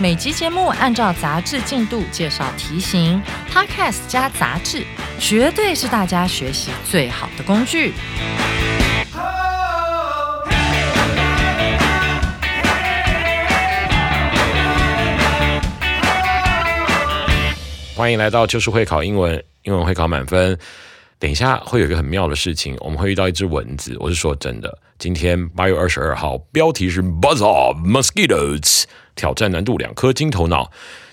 每集节目按照杂志进度介绍题型，Podcast 加杂志，绝对是大家学习最好的工具。欢迎来到就是会考英文，英文会考满分。等一下会有一个很妙的事情，我们会遇到一只蚊子。我是说真的，今天八月二十二号，标题是 Buzz Off Mosquitoes，挑战难度两颗金头脑。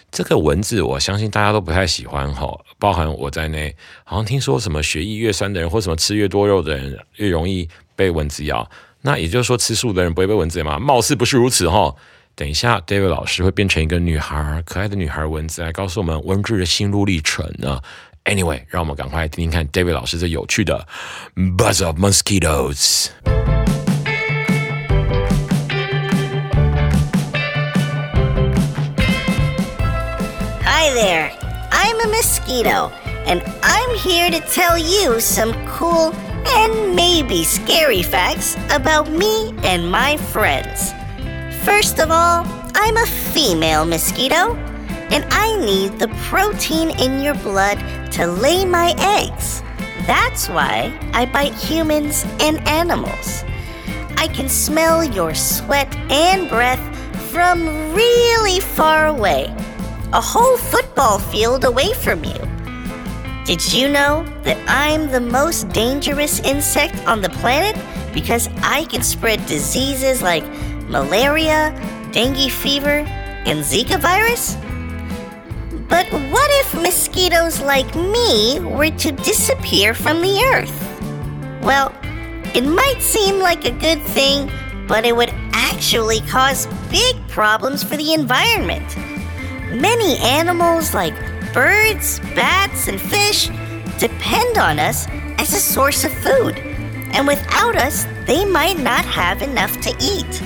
这个蚊子，我相信大家都不太喜欢哈，包含我在内。好像听说什么学艺越酸的人，或什么吃越多肉的人，越容易被蚊子咬。那也就是说，吃素的人不会被蚊子咬吗？貌似不是如此哈。等一下，David 老师会变成一个女孩，可爱的女孩蚊子，来告诉我们蚊子的心路历程呢。Anyway，让我们赶快听听看 David 老师这有趣的 Buzz of Mosquitoes。Hi there, I'm a mosquito, and I'm here to tell you some cool and maybe scary facts about me and my friends. First of all, I'm a female mosquito, and I need the protein in your blood to lay my eggs. That's why I bite humans and animals. I can smell your sweat and breath from really far away, a whole football field away from you. Did you know that I'm the most dangerous insect on the planet because I can spread diseases like malaria, dengue fever, and Zika virus? But what if mosquitoes like me were to disappear from the earth? Well, it might seem like a good thing, but it would actually cause big problems for the environment. Many animals, like birds, bats, and fish, depend on us as a source of food, and without us, they might not have enough to eat.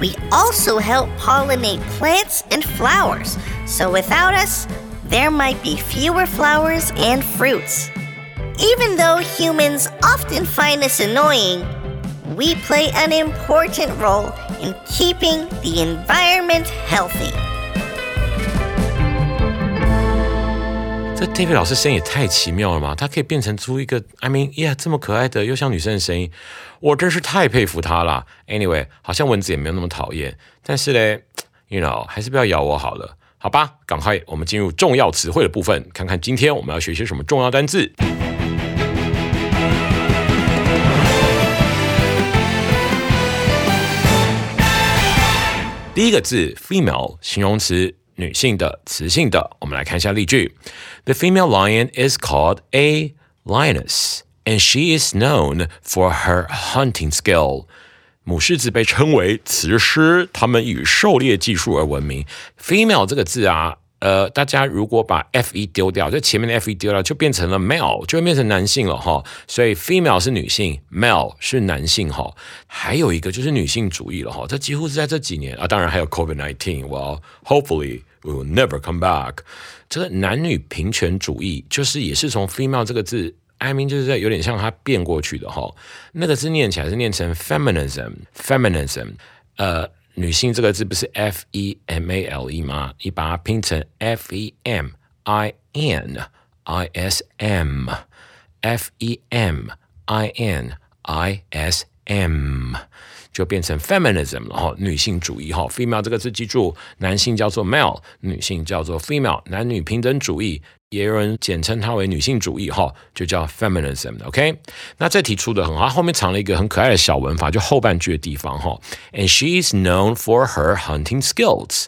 We also help pollinate plants and flowers, so without us, there might be fewer flowers and fruits. Even though humans often find us annoying, we play an important role in keeping the environment healthy. 这 David 老师声音也太奇妙了嘛！他可以变成出一个 I mean yeah 这么可爱的又像女生的声音，我真是太佩服他了。Anyway，好像蚊子也没有那么讨厌，但是嘞，you know 还是不要咬我好了， 好吧？赶快我们进入重要词汇的部分，看看今天我们要学些什么重要单字。第一个字 female 形容词。女性的、雌性的。我们来看一下例句：The female lion is called a lioness, and she is known for her hunting skill. 母狮子被称为雌狮，它们以狩猎技术而闻名。female 这个字啊。呃，大家如果把 f e 丢掉，就前面的 f e 丢掉，就变成了 male，就会变成男性了哈。所以 female 是女性，male 是男性哈。还有一个就是女性主义了哈，这几乎是在这几年啊，当然还有 COVID nineteen。Well, hopefully we will never come back。这个男女平权主义就是也是从 female 这个字，I mean 就是在有点像它变过去的哈。那个字念起来是念成 feminism，feminism，呃。女性这个字不是 f e m a l e 吗？你把它拼成 f e m i n i s m，f e m i n i s m 就变成 feminism 了哈，女性主义哈。female 这个字记住，男性叫做 male，女性叫做 female，男女平等主义。也有人简称它为女性主义，哈，就叫 feminism。OK，那这题出的很好，后面藏了一个很可爱的小文法，就后半句的地方，哈。And she is known for her hunting skills。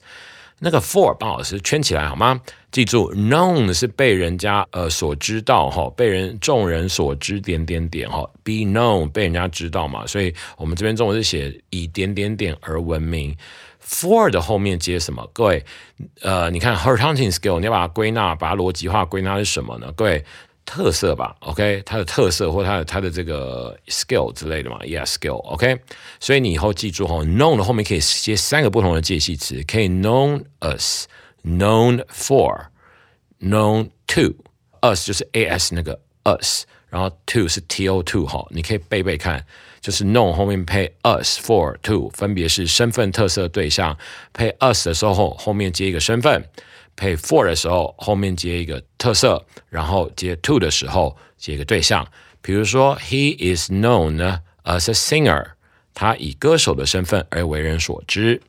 那个 for 帮老师圈起来好吗？记住，known 是被人家呃所知道哈，被人众人所知点点点哈，be known 被人家知道嘛，所以我们这边中文是写以点点点而闻名。For 的后面接什么？各位，呃，你看 her hunting skill，你要把它归纳，把它逻辑化归纳是什么呢？各位。特色吧，OK，它的特色或它的它的这个 skill 之类的嘛，Yeah，skill，OK，所以你以后记住哈，known 的后面可以接三个不同的介系词，可以 known us，known for，known to，us 就是 as 那个 us，然后 to 是 to to 哈，你可以背背看，就是 known 后面配 us for to，分别是身份特色对象，配 us 的时候后面接一个身份。配 for 的时候，后面接一个特色，然后接 to 的时候接一个对象。比如说，He is known as a singer，他以歌手的身份而为人所知。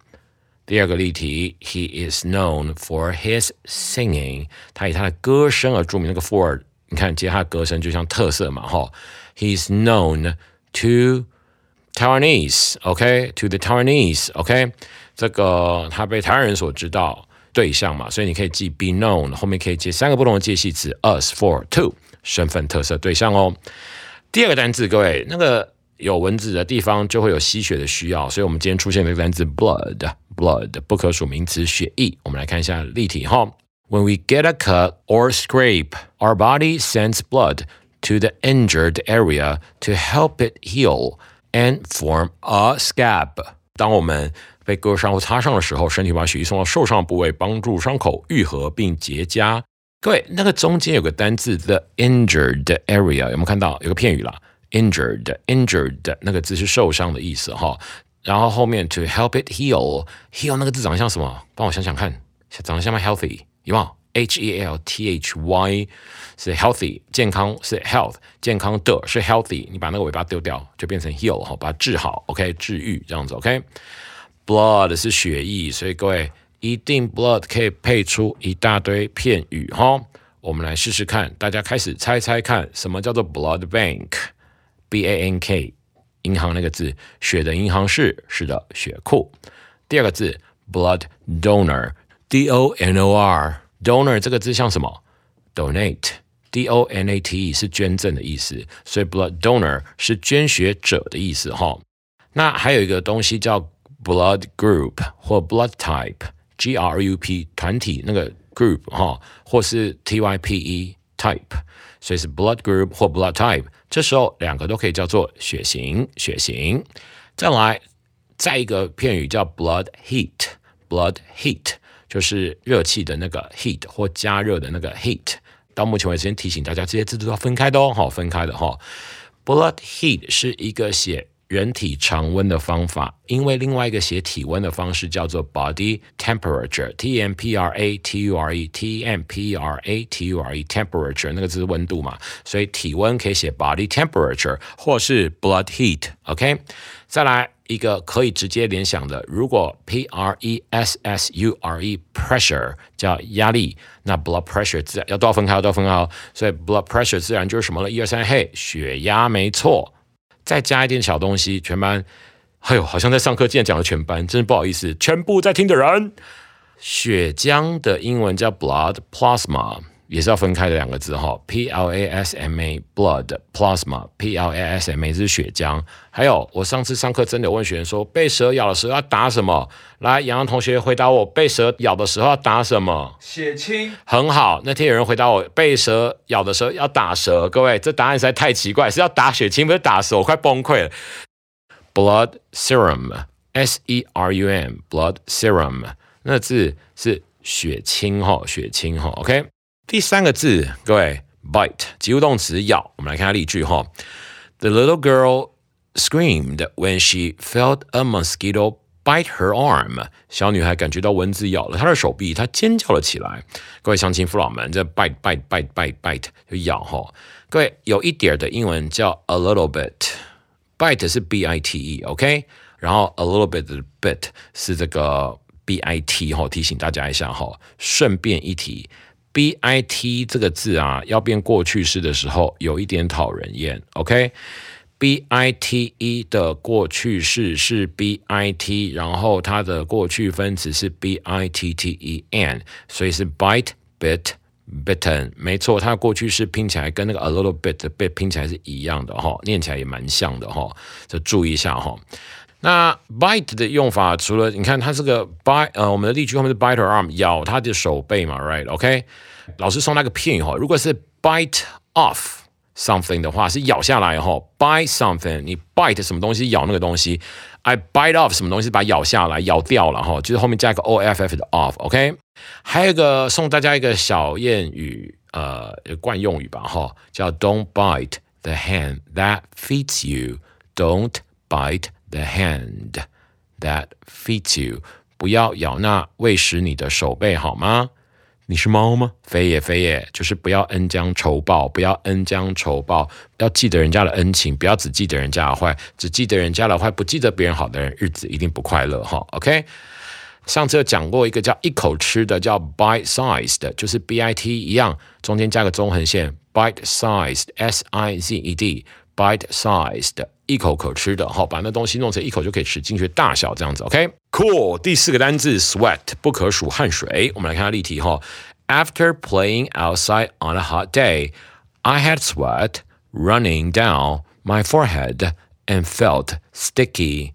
第二个例题，He is known for his singing，他以他的歌声而著名。那个 for，你看接他的歌声就像特色嘛，哈。He is known to Taiwanese，OK，to the Taiwanese，OK，这个他被台湾人所知道。对象嘛，所以你可以记 be known，后面可以接三个不同的介系词 us for to 身份特色对象哦。第二个单字，各位那个有文字的地方就会有吸血的需要，所以我们今天出现这个单字 blood blood 不可数名词血液。我们来看一下例题哈。When we get a cut or scrape, our body sends blood to the injured area to help it heal and form a scab。当我们被割伤或擦伤的时候，身体把血液送到受伤部位，帮助伤口愈合并结痂。各位，那个中间有个单字 the injured area，有没有看到？有个片语啦，injured，injured 那个字是受伤的意思哈。然后后面 to help it heal，heal 那个字长得像什么？帮我想想看，长得像吗？healthy 有没有？H E L T H Y 是 healthy，健康是 health，健康的是 healthy。你把那个尾巴丢掉，就变成 heal 哈，把它治好，OK，治愈这样子，OK。Blood 是血液，所以各位一定 blood 可以配出一大堆片语哈。我们来试试看，大家开始猜猜看，什么叫做 blood bank？B A N K，银行那个字，血的银行是是的，血库。第二个字 blood donor，D O N O R，donor 这个字像什么？Donate D O N A T E 是捐赠的意思，所以 blood donor 是捐血者的意思哈。那还有一个东西叫 Blood group 或 blood type，G R U P 团体那个 group 哈，或是 T Y P E type，所以是 blood group 或 blood type。这时候两个都可以叫做血型，血型。再来，再一个片语叫 blood heat，blood heat 就是热气的那个 heat 或加热的那个 heat。到目前为止，先提醒大家，这些字都要分开的哦，好，分开的哈。Blood heat 是一个写。人体常温的方法，因为另外一个写体温的方式叫做 body temperature，T M P R A T U R E，T M P R A T U R E，temperature 那个字是温度嘛，所以体温可以写 body temperature 或是 blood heat，OK。再来一个可以直接联想的，如果 P R E S S U R E pressure 叫压力，那 blood pressure 自然要多分开，多分开哦，所以 blood pressure 自然就是什么了？一二三，嘿，血压没错。再加一点小东西，全班，哎呦，好像在上课，竟然讲了全班，真是不好意思，全部在听的人。血浆的英文叫 blood plasma，也是要分开的两个字哈，p l a s m a blood plasma，p l a s m a 是血浆。还有，我上次上课真的问学员说，被蛇咬的时候要打什么？来，洋洋同学回答我，被蛇咬的时候要打什么？血清。很好，那天有人回答我，被蛇咬的时候要打蛇。各位，这答案实在太奇怪，是要打血清，不是打蛇，我快崩溃了。Blood serum，s e r u m，blood serum，那字是血清哈，血清哈。OK，第三个字，各位，bite，及物动词咬。我们来看下例句哈，The little girl。screamed when she felt a mosquito bite her arm。小女孩感觉到蚊子咬了她的手臂，她尖叫了起来。各位乡亲父老们，这 bite bite bite bite bite 就咬哈。各位有一点的英文叫 a little bit，bite 是 b i t e，OK，然后 a little bit 的 bit 是这个 b i t 哈，提醒大家一下哈。顺便一提，b i t 这个字啊，要变过去式的时候有一点讨人厌，OK。b i t e 的过去式是 b i t，然后它的过去分词是 b i t t e n，所以是 bite bit bitten。没错，它的过去式拼起来跟那个 a little bit 的 bit 拼起来是一样的哈，念起来也蛮像的哈，就注意一下哈。那 bite 的用法，除了你看它这个 bite，呃，我们的例句后面是 bite her arm，咬它的手背嘛，right？OK，老师送那个片语哈，如果是 bite off。something 的话是咬下来哈，bite something，你 bite 什么东西咬那个东西，I bite off 什么东西把咬下来咬掉了哈，就是后面加一个 o f f 的 off，OK，还有一个送大家一个小谚语，呃，惯用语吧哈，叫 Don't bite the hand that feeds you，Don't bite the hand that feeds you，不要咬那喂食你的手背好吗？你是猫吗？非也非也，就是不要恩将仇报，不要恩将仇报，要记得人家的恩情，不要只记得人家的坏，只记得人家的坏，不记得别人好的人，日子一定不快乐哈。OK，上次有讲过一个叫一口吃的，叫 bite sized，就是 B I T 一样，中间加个中横线，bite sized，S I Z E D，bite sized。一口可吃的，好，把那东西弄成一口就可以吃进去大小这样子，OK，Cool。第四个单字 sweat 不可数汗水，我们来看下例题哈。After playing outside on a hot day, I had sweat running down my forehead and felt sticky。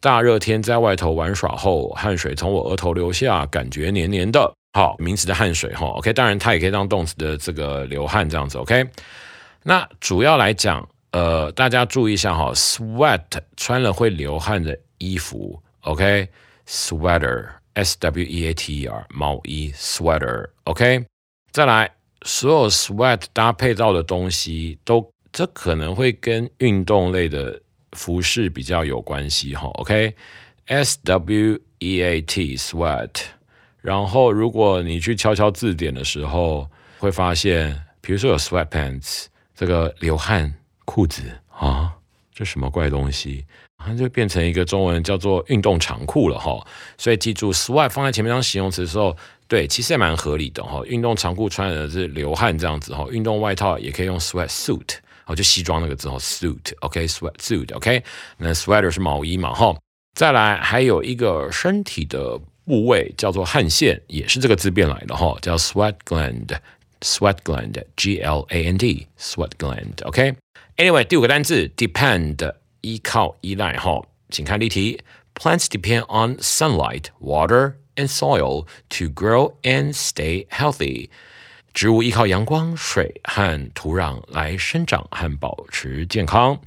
大热天在外头玩耍后，汗水从我额头流下，感觉黏黏的。好，名词的汗水哈，OK，当然它也可以当动词的这个流汗这样子，OK。那主要来讲。呃，大家注意一下哈，sweat 穿了会流汗的衣服，OK，sweater，s w e a t e r，毛衣，sweater，OK，再来，所有 sweat 搭配到的东西都，这可能会跟运动类的服饰比较有关系哈，OK，s w e a t，sweat，然后如果你去敲敲字典的时候，会发现，比如说有 sweatpants，这个流汗。裤子啊，这什么怪东西？它就变成一个中文叫做运动长裤了哈。所以记住，sweat 放在前面当形容词的时候，对，其实也蛮合理的哈。运动长裤穿的是流汗这样子哈。运动外套也可以用 sweat suit，哦，就西装那个字哈，suit，OK，sweat suit，OK。那 sweater 是毛衣嘛哈。再来还有一个身体的部位叫做汗腺，也是这个字变来的哈，叫 sweat gland，sweat gland，G L A N D，sweat gland，OK。Anyway，第五个单字 depend 依靠依赖哈，请看例题。Plants depend on sunlight, water, and soil to grow and stay healthy。植物依靠阳光、水和土壤来生长和保持健康。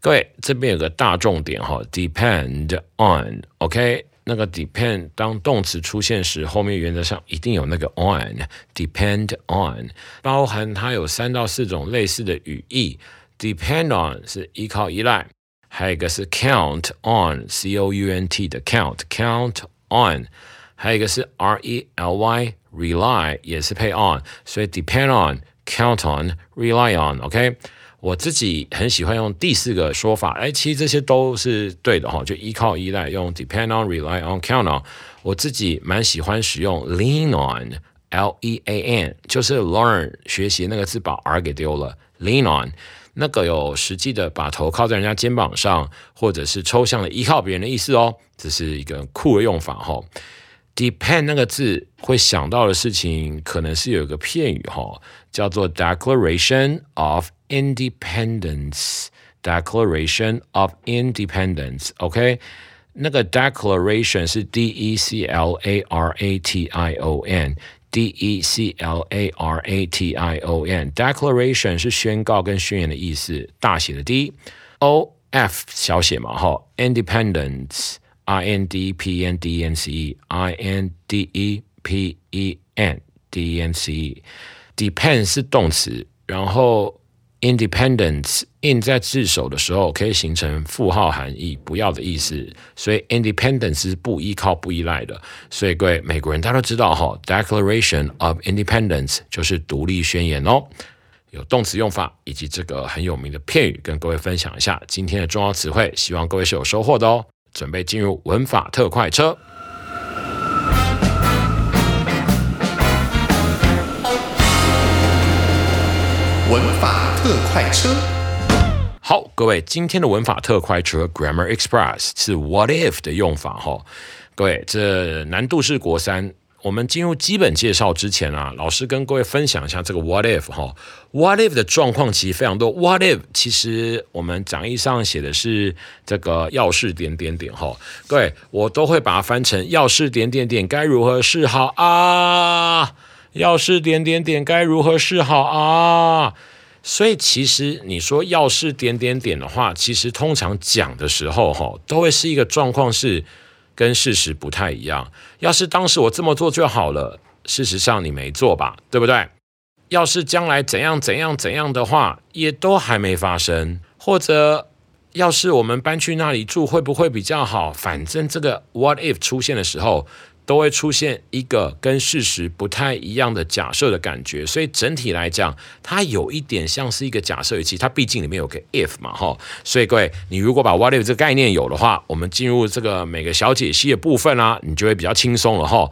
各位，这边有个大重点哈，depend on，OK？那个 depend 当动词出现时，后面原则上一定有那个 on，depend on，包含它有三到四种类似的语义。Depend on 是依靠依赖，还有一个是 count on，c o u n t 的 count，count on，还有一个是 r e l y rely 也是配 on，所以 depend on，count on，rely on，OK，我自己很喜欢用第四个说法，哎，其实这些都是对的哈，就依靠依赖用 depend on，rely on，count on，我自己蛮喜欢使用 lean on，l e a n，就是 learn 学习那个字把 r 给丢了，lean on。 那个有实际的把头靠在人家肩膀上，或者是抽象的依靠别人的意思哦，这是一个酷的用法哈。Depend 那个字会想到的事情，可能是有一个片语哈，叫做 Declaration of Independence。Declaration of Independence，OK？那个 Declaration 是 D E C L A R A T I O N。D E C L A R A T I O N，declaration 是宣告跟宣言的意思，大写的 D，O F 小写嘛，哈，independence，I N D P N D N C E，I N D E P E N D N C E，depend 是动词，然后。Independence in 在自首的时候可以形成负号含义，不要的意思。所以 independence 是不依靠、不依赖的。所以各位美国人大家都知道哈，Declaration of Independence 就是独立宣言哦。有动词用法以及这个很有名的片语，跟各位分享一下今天的重要词汇，希望各位是有收获的哦。准备进入文法特快车。文法特快车，好，各位，今天的文法特快车 Grammar Express 是 What if 的用法哈。各位，这难度是国三。我们进入基本介绍之前啊，老师跟各位分享一下这个 What if 哈。What if 的状况其实非常多。What if 其实我们讲义上写的是这个要是点点点哈。各位，我都会把它翻成要是点点点该如何是好啊？要是点点点该如何是好啊？所以其实你说要是点点点的话，其实通常讲的时候哈，都会是一个状况是跟事实不太一样。要是当时我这么做就好了，事实上你没做吧，对不对？要是将来怎样怎样怎样的话，也都还没发生。或者要是我们搬去那里住，会不会比较好？反正这个 what if 出现的时候。都会出现一个跟事实不太一样的假设的感觉，所以整体来讲，它有一点像是一个假设语气。它毕竟里面有个 if 嘛，哈。所以各位，你如果把 what if 这个概念有的话，我们进入这个每个小解析的部分啦，你就会比较轻松了，哈。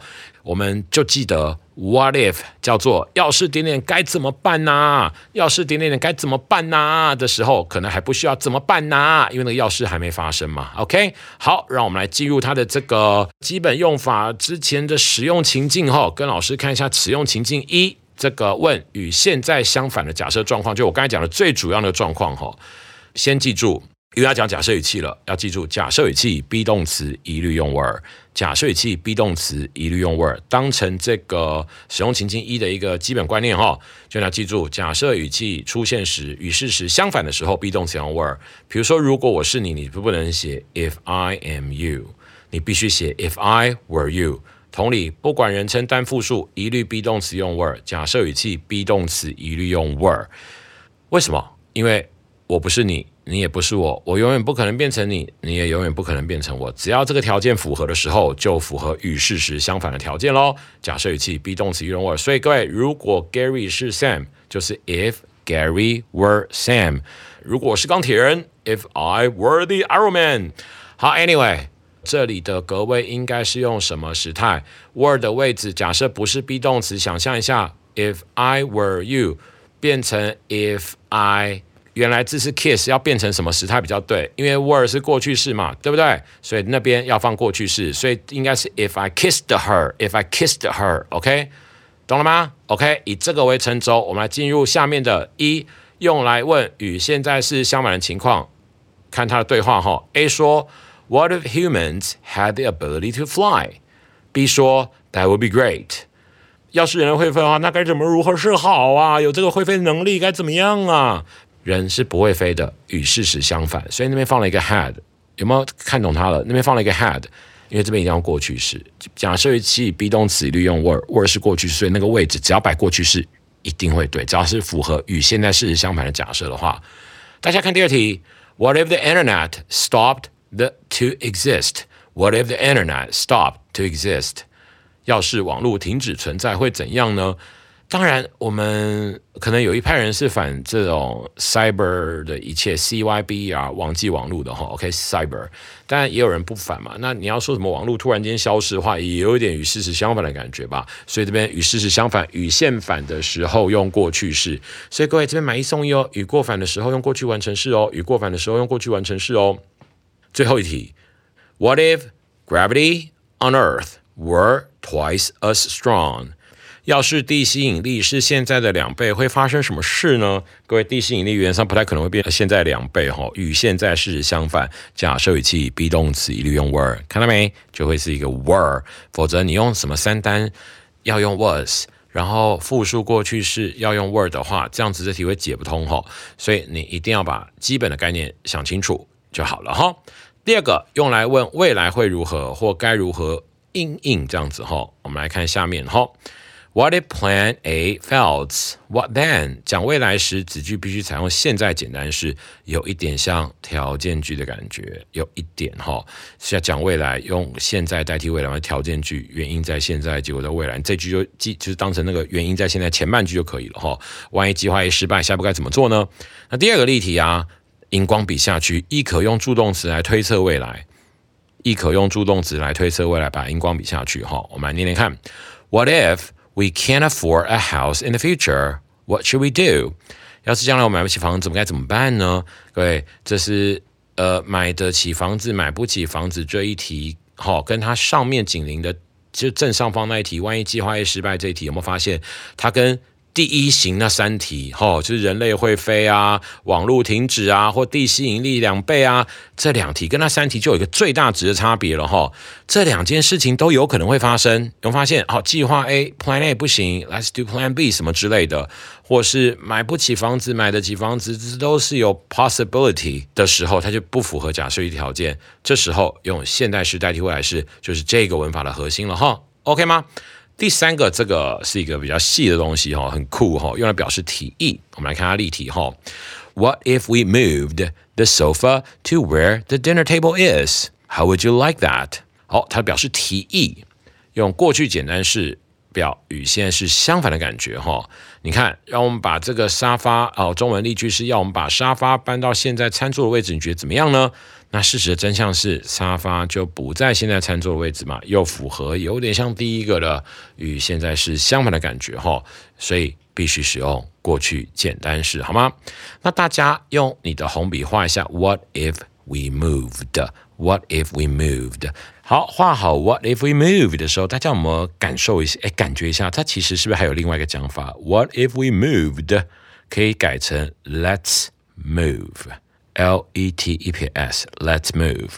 我们就记得 what if 叫做要是点点该怎么办呢？要是点点点该怎么办呢？的时候，可能还不需要怎么办呢？因为那个要是还没发生嘛。OK，好，让我们来进入它的这个基本用法之前的使用情境哈，跟老师看一下使用情境一，这个问与现在相反的假设状况，就我刚才讲的最主要的状况哈，先记住。因为要讲假设语气了，要记住假设语气 be 动词一律用 were，假设语气 be 动词一律用 were，当成这个使用情境一的一个基本观念哈，就要记住假设语气出现时与事实相反的时候 be 动词用 were。比如说，如果我是你，你不不能写 if I am you，你必须写 if I were you。同理，不管人称单复数，一律 be 动词用 were，假设语气 be 动词一律用 were。为什么？因为我不是你。你也不是我，我永远不可能变成你，你也永远不可能变成我。只要这个条件符合的时候，就符合与事实相反的条件喽。假设语气 be 动词用 were，所以各位，如果 Gary 是 Sam，就是 if Gary were Sam。如果是钢铁人，if I were the Iron Man。好，Anyway，这里的格位应该是用什么时态？were 的位置，假设不是 be 动词，想象一下，if I were you，变成 if I。原来这是 kiss，要变成什么时态比较对？因为 were 是过去式嘛，对不对？所以那边要放过去式，所以应该是 if I kissed her，if I kissed her，OK，懂了吗？OK，以这个为称轴，我们来进入下面的一，用来问与现在是相反的情况。看它的对话哈，A 说 What if humans had the ability to fly？B 说 That would be great。要是人会飞的话，那该怎么如何是好啊？有这个会飞能力该怎么样啊？人是不会飞的，与事实相反，所以那边放了一个 had，有没有看懂它了？那边放了一个 had，因为这边一定要过去式。假设语气 be 动词利用 were，were 是过去式，所以那个位置只要摆过去式一定会对，只要是符合与现在事实相反的假设的话。大家看第二题，What if the internet stopped the to exist？What if the internet stopped to exist？要是网络停止存在会怎样呢？当然，我们可能有一派人是反这种 cyber 的一切 C Y B 啊，网际网络的哈。OK，cyber，当然也有人不反嘛。那你要说什么网络突然间消失的话，也有一点与事实相反的感觉吧。所以这边与事实相反、与现反的时候用过去式。所以各位这边买一送一哦，与过反的时候用过去完成式哦，与过反的时候用过去完成式哦。最后一题，What if gravity on Earth were twice as strong？要是地吸引力是现在的两倍，会发生什么事呢？各位，地吸引力原上不太可能会变现在两倍哈，与现在事实相反。假设语气 be 动词一律用 were，看到没？就会是一个 were，否则你用什么三单要用 was，然后复数过去式要用 were 的话，这样子这题会解不通哈。所以你一定要把基本的概念想清楚就好了哈。第二个用来问未来会如何或该如何应应这样子哈，我们来看下面哈。What if Plan A fails? What then? 讲未来时，子句必须采用现在简单式，有一点像条件句的感觉，有一点哈。是要讲未来，用现在代替未来的条件句，原因在现在，结果在未来。这句就记，就是当成那个原因在现在前半句就可以了哈。万一计划一失败，下一步该怎么做呢？那第二个例题啊，荧光笔下去，亦可用助动词来推测未来，亦可用助动词来推测未来，把荧光笔下去哈。我们来念念看，What if We can't afford a house in the future. What should we do? 要是将来我买不起房子，我们该怎么办呢？各位，这是呃买得起房子、买不起房子这一题，好，跟它上面紧邻的，就正上方那一题，万一计划一失败这一题，有没有发现它跟？第一型那三题，吼，就是人类会飞啊，网络停止啊，或地吸引力两倍啊，这两题跟那三题就有一个最大值的差别了，吼，这两件事情都有可能会发生。有发现？好，计划 A Plan A 不行，Let's do Plan B 什么之类的，或是买不起房子，买得起房子，这都是有 possibility 的时候，它就不符合假设一条件。这时候用现代式代替未来式，就是这个文法的核心了，哈，OK 吗？第三个，这个是一个比较细的东西哈，很酷哈，用来表示提议。我们来看下例题哈。What if we moved the sofa to where the dinner table is? How would you like that? 好，它表示提议，用过去简单式表与现在是相反的感觉哈。你看，让我们把这个沙发哦，中文例句是要我们把沙发搬到现在餐桌的位置，你觉得怎么样呢？那事实的真相是，沙发就不在现在餐桌的位置嘛，又符合有点像第一个的与现在是相反的感觉哈，所以必须使用过去简单式，好吗？那大家用你的红笔画一下，What if we moved？What if we moved？好，画好 What if we moved 的时候，大家有没有感受一下？哎，感觉一下，它其实是不是还有另外一个讲法？What if we moved？可以改成 Let's move。L E T E P S，Let's move，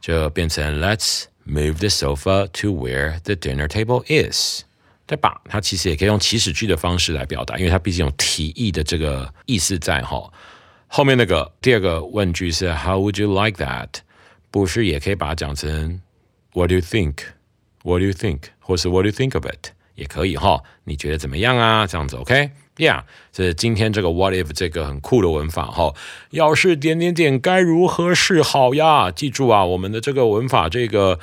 就变成 Let's move the sofa to where the dinner table is，对吧？它其实也可以用祈使句的方式来表达，因为它毕竟有提议的这个意思在哈。后面那个第二个问句是 How would you like that？不是也可以把它讲成 What do you think？What do you think？或是 What do you think of it？也可以哈。你觉得怎么样啊？这样子 Yeah，这是今天这个 What if 这个很酷的文法哈。要是点点点该如何是好呀？记住啊，我们的这个文法这个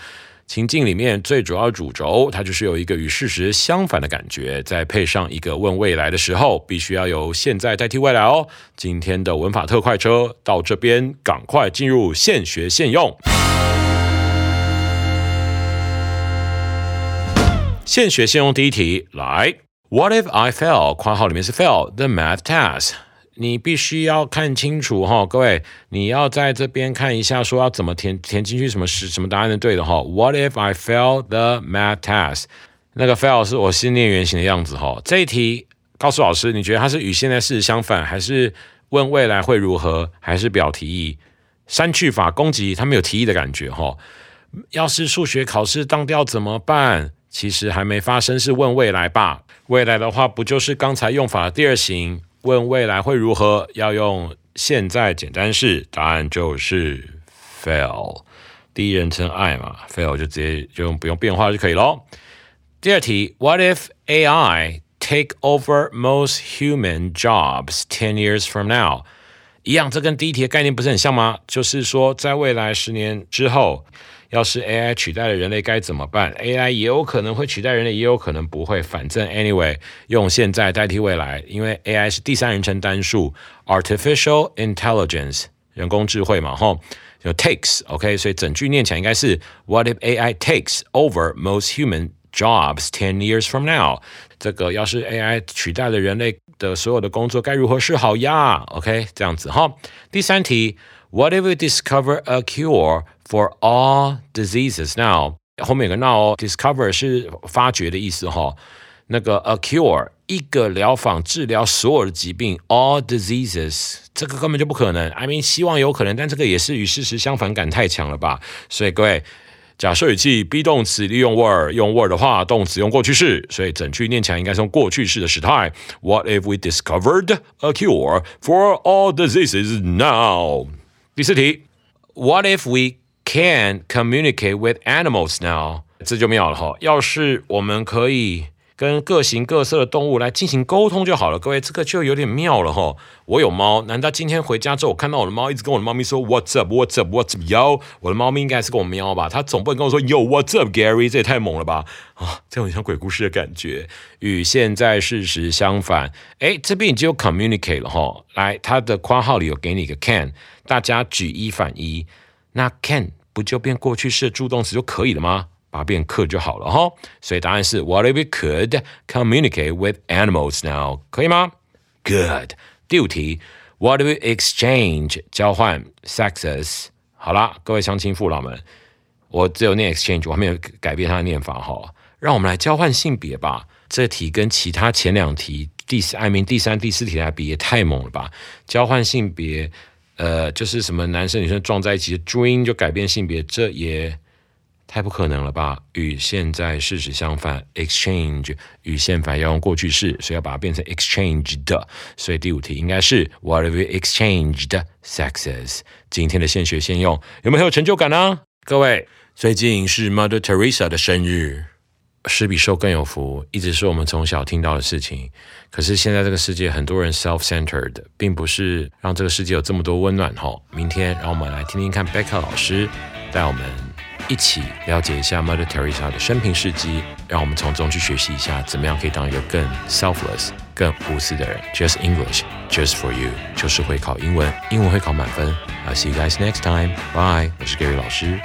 情境里面最主要主轴，它就是有一个与事实相反的感觉，再配上一个问未来的时候，必须要由现在代替未来哦。今天的文法特快车到这边，赶快进入现学现用。现学现用第一题来。What if I fail？括号里面是 fail the math test。你必须要看清楚哈，各位，你要在这边看一下，说要怎么填填进去，什么是什么答案是对的哈。What if I fail the math test？那个 fail 是我心念原型的样子哈。这一题告诉老师，你觉得它是与现在事实相反，还是问未来会如何，还是表提议？删去法攻击，它没有提议的感觉哈。要是数学考试当掉怎么办？其实还没发生，是问未来吧。未来的话，不就是刚才用法的第二型？问未来会如何？要用现在简单式，答案就是 fail。第一人称 I 嘛，fail 就直接就用不用变化就可以咯。第二题，What if AI take over most human jobs ten years from now？一样，这跟第一题的概念不是很像吗？就是说，在未来十年之后。要是 AI 取代了人类该怎么办？AI 也有可能会取代人类，也有可能不会。反正 anyway，用现在代替未来，因为 AI 是第三人称单数，artificial intelligence 人工智慧嘛，吼，就 takes，OK，所以整句念起来应该是 What if AI takes over most human jobs ten years from now？这个要是 AI 取代了人类的所有的工作，该如何是好呀？OK，这样子哈。第三题，What if we discover a cure？For all diseases now，后面有个 now discover 是发掘的意思哈。那个 a cure 一个疗法治疗所有的疾病，all diseases 这个根本就不可能。I mean 希望有可能，但这个也是与事实相反感太强了吧？所以各位，假设语气 be 动词利用 were，用 were 的话，动词用过去式，所以整句念起来应该是用过去式的时态。What if we discovered a cure for all diseases now？第四题，What if we Can communicate with animals now，这就妙了哈。要是我们可以跟各形各色的动物来进行沟通就好了。各位，这个就有点妙了哈。我有猫，难道今天回家之后，我看到我的猫一直跟我的猫咪说 What's up? What's up? What's up? Yo，我的猫咪应该是跟我喵吧？它总不能跟我说 Yo What's up, Gary？这也太猛了吧！啊，这种像鬼故事的感觉，与现在事实相反。哎，这边已经有 communicate 了哈。来，它的括号里有给你一个 can，大家举一反一。那 can 不就变过去式助动词就可以了吗？把它变 could 就好了哈。所以答案是 What if we could communicate with animals now？可以吗？Good。第五题，What do we exchange 交换 sexes？好啦，各位乡亲父老们，我只有念 exchange，我还没有改变它的念法哈。让我们来交换性别吧。这题跟其他前两题第四艾明第三、第四题来比，也太猛了吧！交换性别，呃，就是什么男生女生撞在一起的 dream 就改变性别，这也太不可能了吧？与现在事实相反，exchange 与现反要用过去式，所以要把它变成 exchanged。所以第五题应该是 What have you exchanged sexes？今天的现学现用，有没有很有成就感呢？各位，最近是 Mother Teresa 的生日。施比受更有福，一直是我们从小听到的事情。可是现在这个世界，很多人 self-centered，并不是让这个世界有这么多温暖哈。明天让我们来听听看 Becca 老师带我们一起了解一下 Mother Teresa 的生平事迹，让我们从中去学习一下，怎么样可以当一个更 selfless、更无私的人。Just English, just for you，就是会考英文，英文会考满分。I'll see you guys next time. Bye，我是 Gary 老师。